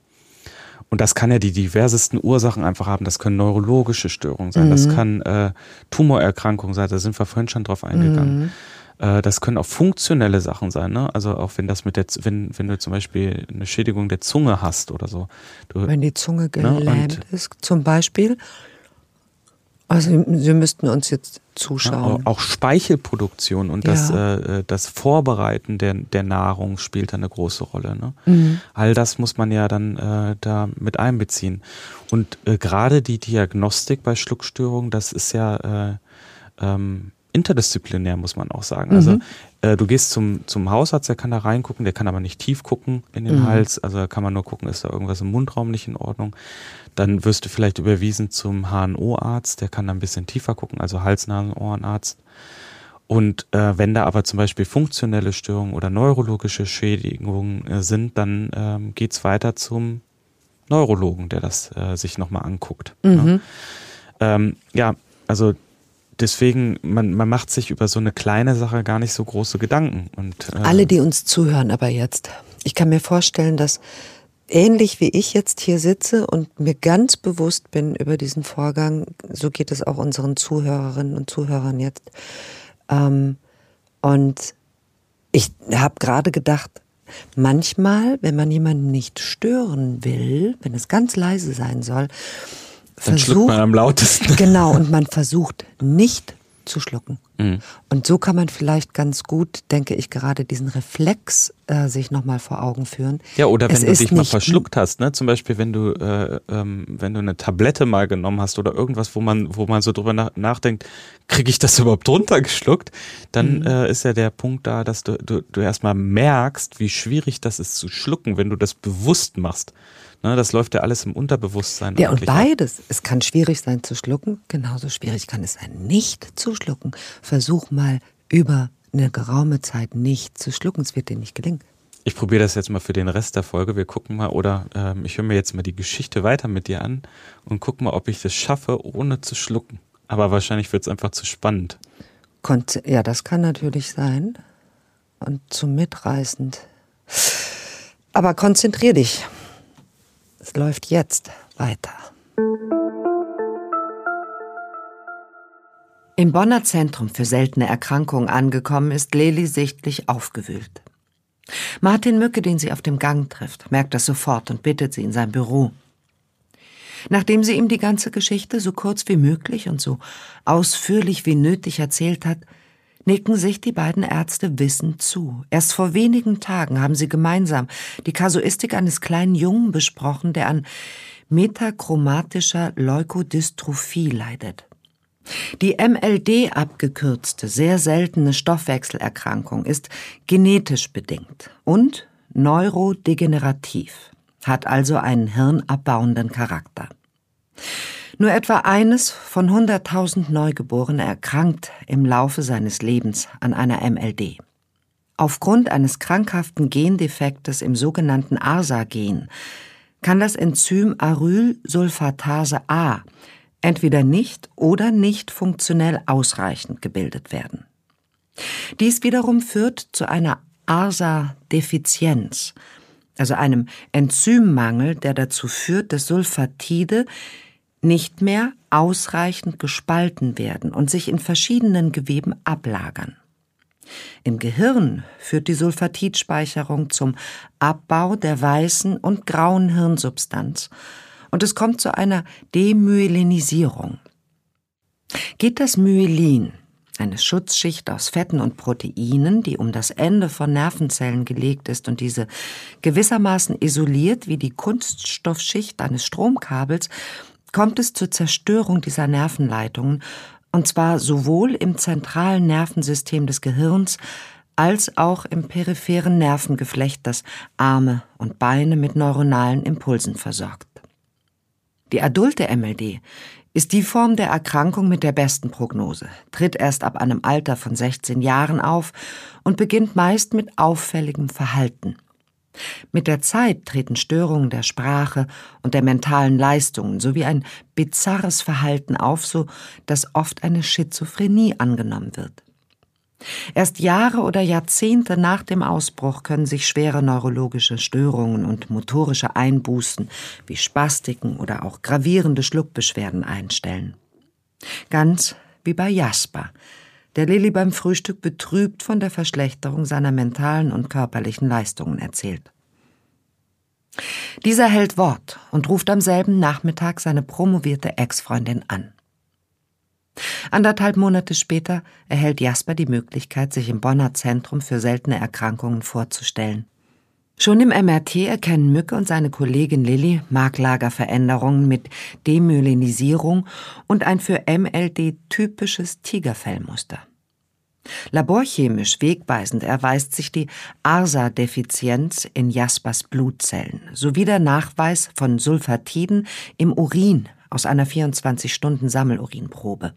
Und das kann ja die diversesten Ursachen einfach haben. Das können neurologische Störungen sein, mhm. das kann äh, Tumorerkrankungen sein, da sind wir vorhin schon drauf eingegangen. Mhm. Äh, das können auch funktionelle Sachen sein, ne? Also auch wenn das mit der, wenn, wenn du zum Beispiel eine Schädigung der Zunge hast oder so. Du, wenn die Zunge gelähmt ne? ist, zum Beispiel. Also Sie müssten uns jetzt zuschauen. Ja, auch Speichelproduktion und das, ja. äh, das Vorbereiten der, der Nahrung spielt da eine große Rolle. Ne? Mhm. All das muss man ja dann äh, da mit einbeziehen. Und äh, gerade die Diagnostik bei Schluckstörungen, das ist ja äh, ähm, interdisziplinär, muss man auch sagen. Also, mhm. Also äh, du gehst zum, zum Hausarzt, der kann da reingucken, der kann aber nicht tief gucken in den mhm. Hals. Also da kann man nur gucken, ist da irgendwas im Mundraum nicht in Ordnung. Dann wirst du vielleicht überwiesen zum HNO-Arzt, der kann da ein bisschen tiefer gucken, also Hals-, Nasen-, Ohrenarzt. Und äh, wenn da aber zum Beispiel funktionelle Störungen oder neurologische Schädigungen äh, sind, dann ähm, geht's weiter zum Neurologen, der das äh, sich nochmal anguckt. Ne? Mhm. Ja. Ähm, ja, also deswegen, man, man macht sich über so eine kleine Sache gar nicht so große Gedanken. Und, äh Alle, die uns zuhören, aber jetzt. Ich kann mir vorstellen, dass ähnlich wie ich jetzt hier sitze und mir ganz bewusst bin über diesen Vorgang, so geht es auch unseren Zuhörerinnen und Zuhörern jetzt. Ähm, und ich habe gerade gedacht, manchmal, wenn man jemanden nicht stören will, wenn es ganz leise sein soll, dann versucht, schluckt man am lautesten. Genau, und man versucht nicht zu schlucken. Mhm. Und so kann man vielleicht ganz gut, denke ich, gerade diesen Reflex äh, sich nochmal vor Augen führen. Ja, oder wenn es du dich mal verschluckt hast, ne? Zum Beispiel, wenn du, äh, ähm, wenn du eine Tablette mal genommen hast oder irgendwas, wo man, wo man so drüber nach, nachdenkt, kriege ich das überhaupt runtergeschluckt, dann mhm. äh, ist ja der Punkt da, dass du, du, du erstmal merkst, wie schwierig das ist zu schlucken, wenn du das bewusst machst. Ne, das läuft ja alles im Unterbewusstsein. Ja, und beides. Ab. Es kann schwierig sein zu schlucken, genauso schwierig kann es sein, nicht zu schlucken. Versuch mal über eine geraume Zeit nicht zu schlucken, es wird dir nicht gelingen. Ich probiere das jetzt mal für den Rest der Folge. Wir gucken mal, oder ähm, ich höre mir jetzt mal die Geschichte weiter mit dir an und guck mal, ob ich das schaffe, ohne zu schlucken. Aber wahrscheinlich wird es einfach zu spannend. Kon ja, das kann natürlich sein. Und zu mitreißend. Aber konzentrier dich. Es läuft jetzt weiter. Im Bonner Zentrum für seltene Erkrankungen angekommen ist Leli sichtlich aufgewühlt. Martin Mücke, den sie auf dem Gang trifft, merkt das sofort und bittet sie in sein Büro. Nachdem sie ihm die ganze Geschichte so kurz wie möglich und so ausführlich wie nötig erzählt hat, nicken sich die beiden Ärzte wissend zu. Erst vor wenigen Tagen haben sie gemeinsam die Kasuistik eines kleinen Jungen besprochen, der an metachromatischer Leukodystrophie leidet. Die MLD abgekürzte, sehr seltene Stoffwechselerkrankung ist genetisch bedingt und neurodegenerativ, hat also einen hirnabbauenden Charakter. Nur etwa eines von 100.000 Neugeborenen erkrankt im Laufe seines Lebens an einer MLD. Aufgrund eines krankhaften Gendefektes im sogenannten ARSA-Gen kann das Enzym Arylsulfatase A entweder nicht oder nicht funktionell ausreichend gebildet werden. Dies wiederum führt zu einer ARSA-Defizienz, also einem Enzymmangel, der dazu führt, dass Sulfatide nicht mehr ausreichend gespalten werden und sich in verschiedenen Geweben ablagern. Im Gehirn führt die Sulfatidspeicherung zum Abbau der weißen und grauen Hirnsubstanz und es kommt zu einer Demyelinisierung. Geht das Myelin, eine Schutzschicht aus Fetten und Proteinen, die um das Ende von Nervenzellen gelegt ist und diese gewissermaßen isoliert wie die Kunststoffschicht eines Stromkabels, kommt es zur Zerstörung dieser Nervenleitungen, und zwar sowohl im zentralen Nervensystem des Gehirns als auch im peripheren Nervengeflecht, das Arme und Beine mit neuronalen Impulsen versorgt. Die adulte MLD ist die Form der Erkrankung mit der besten Prognose, tritt erst ab einem Alter von 16 Jahren auf und beginnt meist mit auffälligem Verhalten. Mit der Zeit treten Störungen der Sprache und der mentalen Leistungen sowie ein bizarres Verhalten auf, so dass oft eine Schizophrenie angenommen wird. Erst Jahre oder Jahrzehnte nach dem Ausbruch können sich schwere neurologische Störungen und motorische Einbußen wie Spastiken oder auch gravierende Schluckbeschwerden einstellen. Ganz wie bei Jasper, der Lilly beim Frühstück betrübt von der Verschlechterung seiner mentalen und körperlichen Leistungen erzählt. Dieser hält Wort und ruft am selben Nachmittag seine promovierte Ex-Freundin an. Anderthalb Monate später erhält Jasper die Möglichkeit, sich im Bonner Zentrum für seltene Erkrankungen vorzustellen. Schon im MRT erkennen Mücke und seine Kollegin Lilly Marklagerveränderungen mit Demyelinisierung und ein für MLD typisches Tigerfellmuster. Laborchemisch wegweisend erweist sich die ARSA-Defizienz in Jaspers Blutzellen sowie der Nachweis von Sulfatiden im Urin aus einer 24-Stunden-Sammelurinprobe.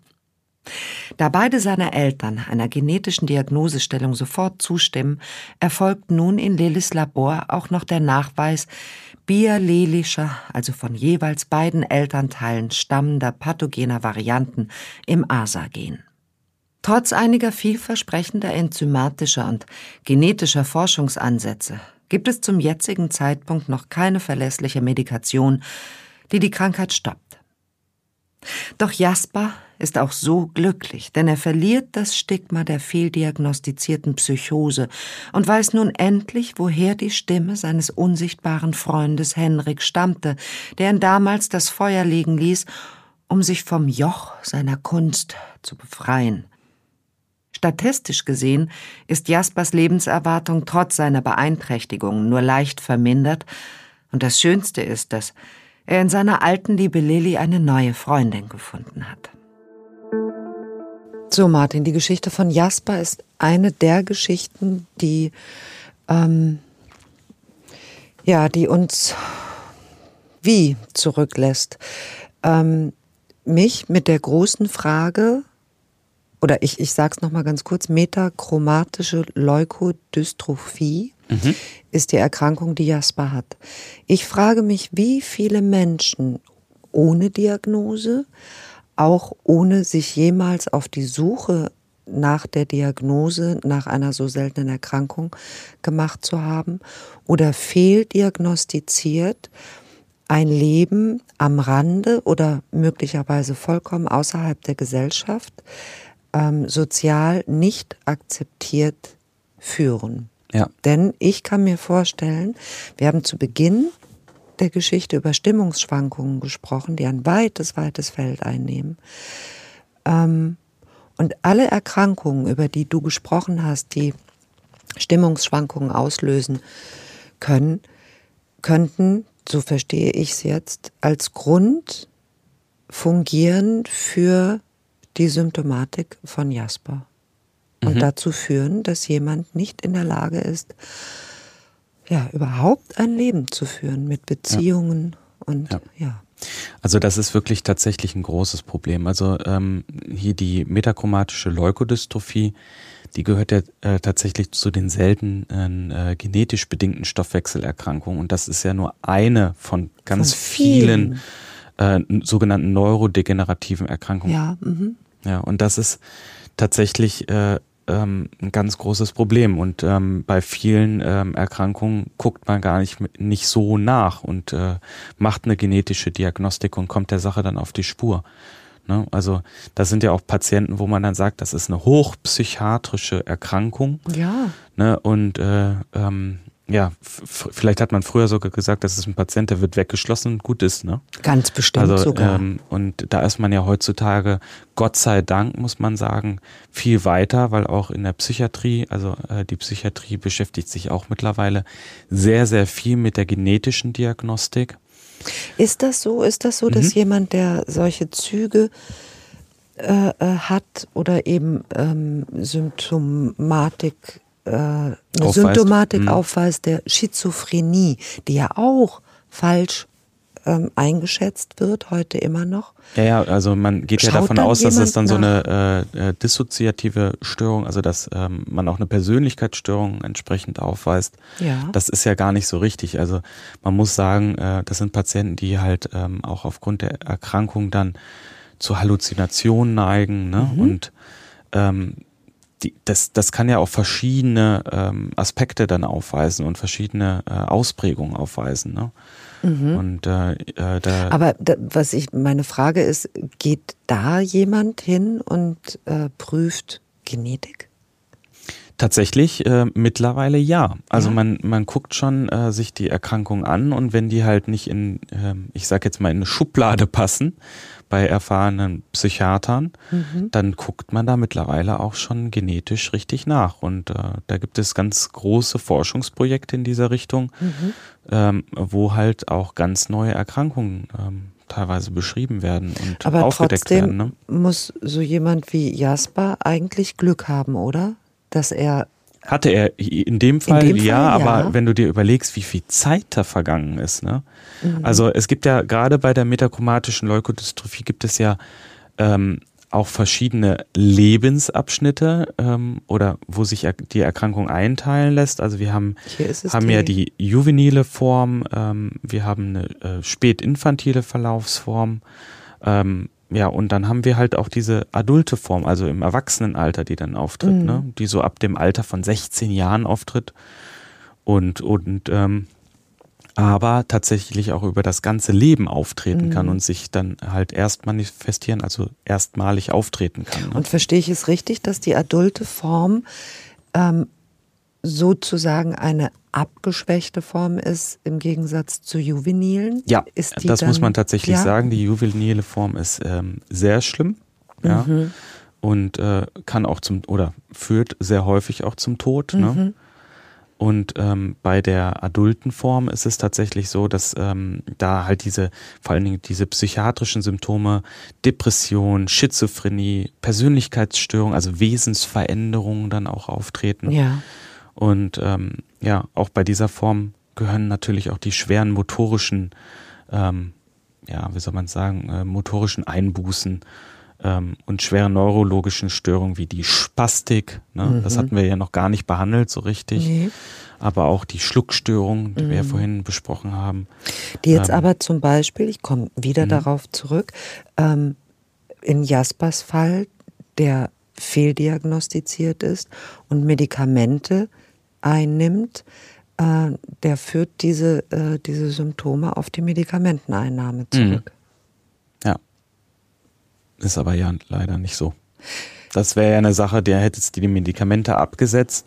Da beide seiner Eltern einer genetischen Diagnosestellung sofort zustimmen, erfolgt nun in Lillis Labor auch noch der Nachweis biallelischer, also von jeweils beiden Elternteilen stammender pathogener Varianten im ASA-Gen. Trotz einiger vielversprechender enzymatischer und genetischer Forschungsansätze gibt es zum jetzigen Zeitpunkt noch keine verlässliche Medikation, die die Krankheit stoppt. Doch Jasper ist auch so glücklich, denn er verliert das Stigma der fehldiagnostizierten Psychose und weiß nun endlich, woher die Stimme seines unsichtbaren Freundes Henrik stammte, der ihn damals das Feuer legen ließ, um sich vom Joch seiner Kunst zu befreien. Statistisch gesehen ist Jaspers Lebenserwartung trotz seiner Beeinträchtigungen nur leicht vermindert, und das Schönste ist, dass er in seiner alten Liebe Lilly eine neue Freundin gefunden hat. So, Martin, die Geschichte von Jasper ist eine der Geschichten, die, ähm, ja, die uns wie zurücklässt. Ähm, mich mit der großen Frage, oder ich, ich sage es nochmal ganz kurz, metachromatische Leukodystrophie mhm. ist die Erkrankung, die Jasper hat. Ich frage mich, wie viele Menschen ohne Diagnose, auch ohne sich jemals auf die Suche nach der Diagnose, nach einer so seltenen Erkrankung gemacht zu haben oder fehldiagnostiziert, ein Leben am Rande oder möglicherweise vollkommen außerhalb der Gesellschaft ähm, sozial nicht akzeptiert führen. Ja. Denn ich kann mir vorstellen, wir haben zu Beginn der Geschichte über Stimmungsschwankungen gesprochen, die ein weites, weites Feld einnehmen. Ähm, und alle Erkrankungen, über die du gesprochen hast, die Stimmungsschwankungen auslösen können, könnten, so verstehe ich es jetzt, als Grund fungieren für die Symptomatik von Jasper. Und mhm. dazu führen, dass jemand nicht in der Lage ist, ja, überhaupt ein Leben zu führen mit Beziehungen ja. und ja. ja. Also das ist wirklich tatsächlich ein großes Problem. Also ähm, hier die metachromatische Leukodystrophie, die gehört ja äh, tatsächlich zu den seltenen äh, genetisch bedingten Stoffwechselerkrankungen und das ist ja nur eine von ganz von vielen, vielen äh, sogenannten neurodegenerativen Erkrankungen. Ja, mhm. ja, und das ist tatsächlich äh, ähm, ein ganz großes Problem. Und ähm, bei vielen ähm, Erkrankungen guckt man gar nicht, nicht so nach und äh, macht eine genetische Diagnostik und kommt der Sache dann auf die Spur. Ne? Also das sind ja auch Patienten, wo man dann sagt, das ist eine hochpsychiatrische Erkrankung. Ja. Ne? Und äh, ähm, ja, vielleicht hat man früher sogar gesagt, das ist ein Patient, der wird weggeschlossen und gut ist, ne? Ganz bestimmt also, sogar. Ähm, und da ist man ja heutzutage, Gott sei Dank, muss man sagen, viel weiter, weil auch in der Psychiatrie, also äh, die Psychiatrie beschäftigt sich auch mittlerweile sehr, sehr viel mit der genetischen Diagnostik. Ist das so? Ist das so, mhm. dass jemand, der solche Züge äh, äh hat oder eben ähm, Symptomatik eine aufweist. Symptomatik mhm. aufweist der Schizophrenie, die ja auch falsch ähm, eingeschätzt wird, heute immer noch. Ja, ja, also man geht Schaut ja davon aus, dass es dann nach? so eine äh, äh, dissoziative Störung, also dass ähm, man auch eine Persönlichkeitsstörung entsprechend aufweist. Ja. Das ist ja gar nicht so richtig. Also man muss sagen, äh, das sind Patienten, die halt ähm, auch aufgrund der Erkrankung dann zu Halluzinationen neigen ne? Mhm. und ähm, die, das, das kann ja auch verschiedene ähm, Aspekte dann aufweisen und verschiedene äh, Ausprägungen aufweisen. Ne? Mhm. Und äh, äh, da Aber da, was ich meine Frage ist, geht da jemand hin und äh, prüft Genetik? Tatsächlich äh, mittlerweile ja. Also ja. man man guckt schon äh, sich die Erkrankung an und wenn die halt nicht in, äh, ich sag jetzt mal in eine Schublade passen, bei erfahrenen Psychiatern, mhm. dann guckt man da mittlerweile auch schon genetisch richtig nach. Und äh, da gibt es ganz große Forschungsprojekte in dieser Richtung, mhm. ähm, wo halt auch ganz neue Erkrankungen ähm, teilweise beschrieben werden und Aber aufgedeckt trotzdem werden. Ne? Muss so jemand wie Jasper eigentlich Glück haben, oder? Dass er hatte er in dem Fall, in dem ja, Fall, ja, aber wenn du dir überlegst, wie viel Zeit da vergangen ist, ne? Mhm. Also es gibt ja gerade bei der metachromatischen Leukodystrophie gibt es ja ähm, auch verschiedene Lebensabschnitte ähm, oder wo sich die Erkrankung einteilen lässt. Also wir haben, haben ja die juvenile Form, ähm, wir haben eine äh, spätinfantile Verlaufsform, ähm, ja, und dann haben wir halt auch diese adulte Form, also im Erwachsenenalter, die dann auftritt, mhm. ne? die so ab dem Alter von 16 Jahren auftritt. Und, und ähm, aber tatsächlich auch über das ganze Leben auftreten mhm. kann und sich dann halt erst manifestieren, also erstmalig auftreten kann. Ne? Und verstehe ich es richtig, dass die adulte Form ähm, sozusagen eine abgeschwächte Form ist im Gegensatz zu juvenilen? Ja, das dann, muss man tatsächlich ja? sagen. Die juvenile Form ist ähm, sehr schlimm. Ja. Mhm. Und äh, kann auch zum, oder führt sehr häufig auch zum Tod. Ne? Mhm. Ne? Und ähm, bei der adulten Form ist es tatsächlich so, dass ähm, da halt diese, vor allen Dingen diese psychiatrischen Symptome, Depression, Schizophrenie, Persönlichkeitsstörung, also Wesensveränderungen dann auch auftreten. Ja. Und ähm, ja, auch bei dieser Form gehören natürlich auch die schweren motorischen, ähm, ja, wie soll man sagen, äh, motorischen Einbußen ähm, und schwere neurologischen Störungen wie die Spastik. Ne? Mhm. Das hatten wir ja noch gar nicht behandelt so richtig. Nee. Aber auch die Schluckstörungen, die mhm. wir ja mhm. vorhin besprochen haben. Die jetzt ähm, aber zum Beispiel, ich komme wieder mhm. darauf zurück, ähm, in Jaspers Fall, der fehldiagnostiziert ist und Medikamente einnimmt, äh, der führt diese, äh, diese Symptome auf die Medikamenteneinnahme mhm. zurück. Ja. Ist aber ja leider nicht so. Das wäre ja eine Sache, der hättest du die Medikamente abgesetzt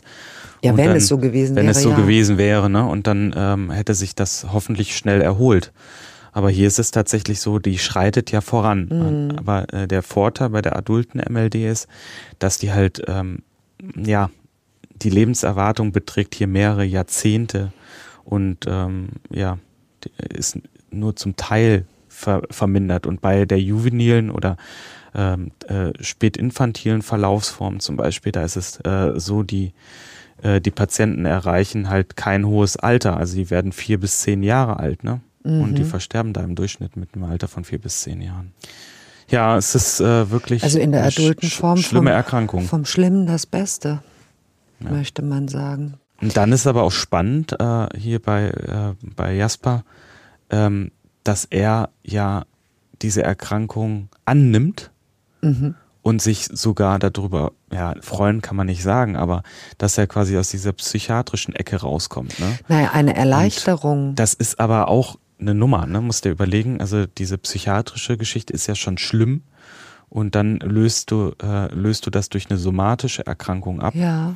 Ja, wenn dann, es so gewesen wenn wäre. Wenn es so ja. gewesen wäre, ne? Und dann ähm, hätte sich das hoffentlich schnell erholt. Aber hier ist es tatsächlich so, die schreitet ja voran. Mhm. Aber äh, der Vorteil bei der adulten MLD ist, dass die halt, ähm, ja, die Lebenserwartung beträgt hier mehrere Jahrzehnte und ähm, ja, ist nur zum Teil ver vermindert. Und bei der juvenilen oder ähm, äh, spätinfantilen Verlaufsform zum Beispiel, da ist es äh, so, die äh, die Patienten erreichen halt kein hohes Alter. Also die werden vier bis zehn Jahre alt, ne? Mhm. Und die mhm. versterben da im Durchschnitt mit einem Alter von vier bis zehn Jahren. Ja, es ist äh, wirklich also in der adulten sch Form schlimme vom, Erkrankung. Vom Schlimmen das Beste, ja. möchte man sagen. Und dann ist aber auch spannend äh, hier bei, äh, bei Jasper, ähm, dass er ja diese Erkrankung annimmt mhm. und sich sogar darüber, ja, freuen kann man nicht sagen, aber dass er quasi aus dieser psychiatrischen Ecke rauskommt. Ne? Naja, eine Erleichterung. Und das ist aber auch eine Nummer, ne? Musst dir überlegen, also diese psychiatrische Geschichte ist ja schon schlimm und dann löst du, äh, löst du das durch eine somatische Erkrankung ab. Ja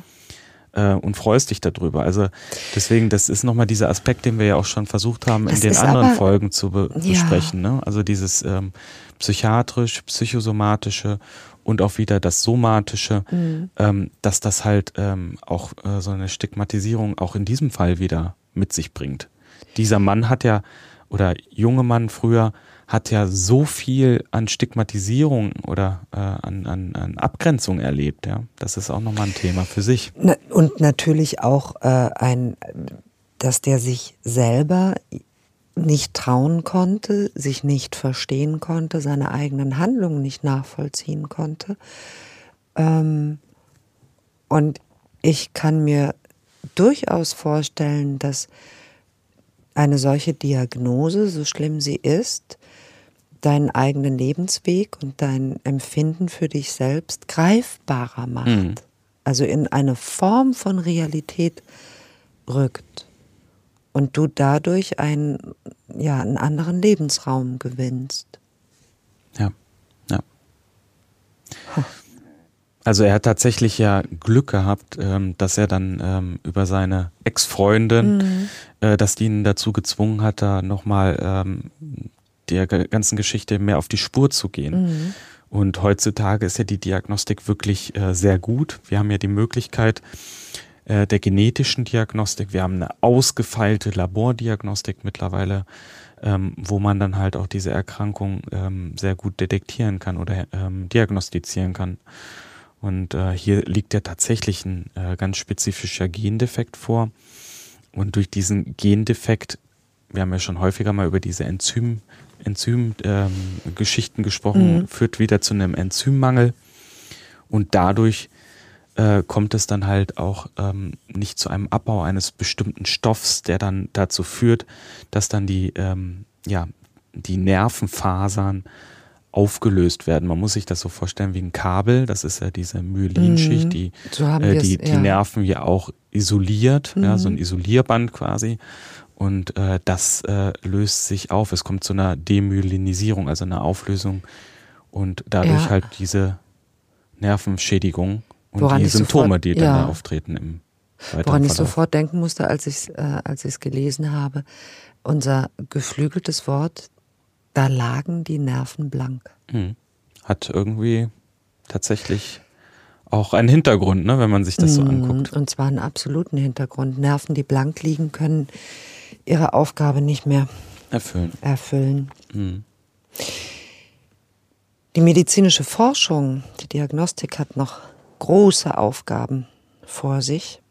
äh, und freust dich darüber. Also deswegen, das ist nochmal dieser Aspekt, den wir ja auch schon versucht haben, das in den anderen aber, Folgen zu be ja. besprechen. Ne? Also dieses ähm, psychiatrisch, psychosomatische und auch wieder das somatische, mhm. ähm, dass das halt ähm, auch äh, so eine Stigmatisierung auch in diesem Fall wieder mit sich bringt. Dieser Mann hat ja, oder junge Mann früher, hat ja so viel an Stigmatisierung oder äh, an, an, an Abgrenzung erlebt. Ja, das ist auch nochmal ein Thema für sich. Und natürlich auch äh, ein, dass der sich selber nicht trauen konnte, sich nicht verstehen konnte, seine eigenen Handlungen nicht nachvollziehen konnte. Ähm, und ich kann mir durchaus vorstellen, dass eine solche Diagnose, so schlimm sie ist, deinen eigenen Lebensweg und dein Empfinden für dich selbst greifbarer macht. Mhm. Also in eine Form von Realität rückt. Und du dadurch einen, ja, einen anderen Lebensraum gewinnst. Ja, ja. Also er hat tatsächlich ja Glück gehabt, ähm, dass er dann ähm, über seine Ex-Freundin, mhm. äh, dass die ihn dazu gezwungen hat, da nochmal ähm, der ganzen Geschichte mehr auf die Spur zu gehen. Mhm. Und heutzutage ist ja die Diagnostik wirklich äh, sehr gut. Wir haben ja die Möglichkeit äh, der genetischen Diagnostik. Wir haben eine ausgefeilte Labordiagnostik mittlerweile, ähm, wo man dann halt auch diese Erkrankung ähm, sehr gut detektieren kann oder ähm, diagnostizieren kann. Und äh, hier liegt ja tatsächlich ein äh, ganz spezifischer Gendefekt vor. Und durch diesen Gendefekt, wir haben ja schon häufiger mal über diese Enzym Enzymgeschichten ähm, gesprochen, mhm. führt wieder zu einem Enzymmangel und dadurch äh, kommt es dann halt auch ähm, nicht zu einem Abbau eines bestimmten Stoffs, der dann dazu führt, dass dann die, ähm, ja, die Nervenfasern aufgelöst werden. Man muss sich das so vorstellen wie ein Kabel, das ist ja diese Myelinschicht, mhm. die, so äh, die, die ja. Nerven ja auch isoliert, mhm. ja, so ein Isolierband quasi. Und äh, das äh, löst sich auf. Es kommt zu einer Demyelinisierung, also einer Auflösung und dadurch ja. halt diese Nervenschädigung und Woran die Symptome, sofort, die dann ja. auftreten im weiteren Woran ich sofort denken musste, als ich es äh, als gelesen habe, unser geflügeltes Wort, da lagen die Nerven blank. Hm. Hat irgendwie tatsächlich auch einen Hintergrund, ne, wenn man sich das so mhm. anguckt. Und zwar einen absoluten Hintergrund. Nerven, die blank liegen, können ihre Aufgabe nicht mehr erfüllen. erfüllen. Mhm. Die medizinische Forschung, die Diagnostik hat noch große Aufgaben vor sich.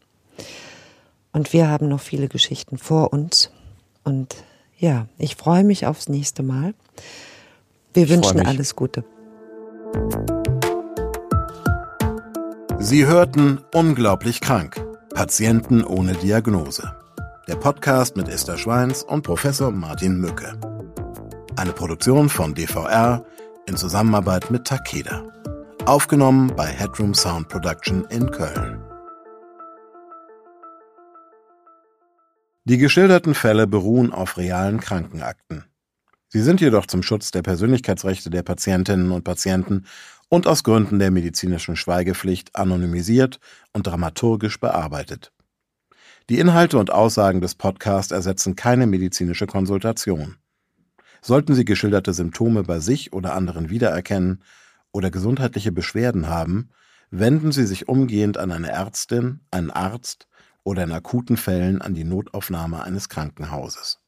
Und wir haben noch viele Geschichten vor uns. Und ja, ich freue mich aufs nächste Mal. Wir ich wünschen alles Gute. Sie hörten Unglaublich krank. Patienten ohne Diagnose. Der Podcast mit Esther Schweins und Professor Martin Mücke. Eine Produktion von DVR in Zusammenarbeit mit Takeda. Aufgenommen bei Headroom Sound Production in Köln. Die geschilderten Fälle beruhen auf realen Krankenakten. Sie sind jedoch zum Schutz der Persönlichkeitsrechte der Patientinnen und Patienten und aus Gründen der medizinischen Schweigepflicht anonymisiert und dramaturgisch bearbeitet. Die Inhalte und Aussagen des Podcasts ersetzen keine medizinische Konsultation. Sollten Sie geschilderte Symptome bei sich oder anderen wiedererkennen oder gesundheitliche Beschwerden haben, wenden Sie sich umgehend an eine Ärztin, einen Arzt oder in akuten Fällen an die Notaufnahme eines Krankenhauses.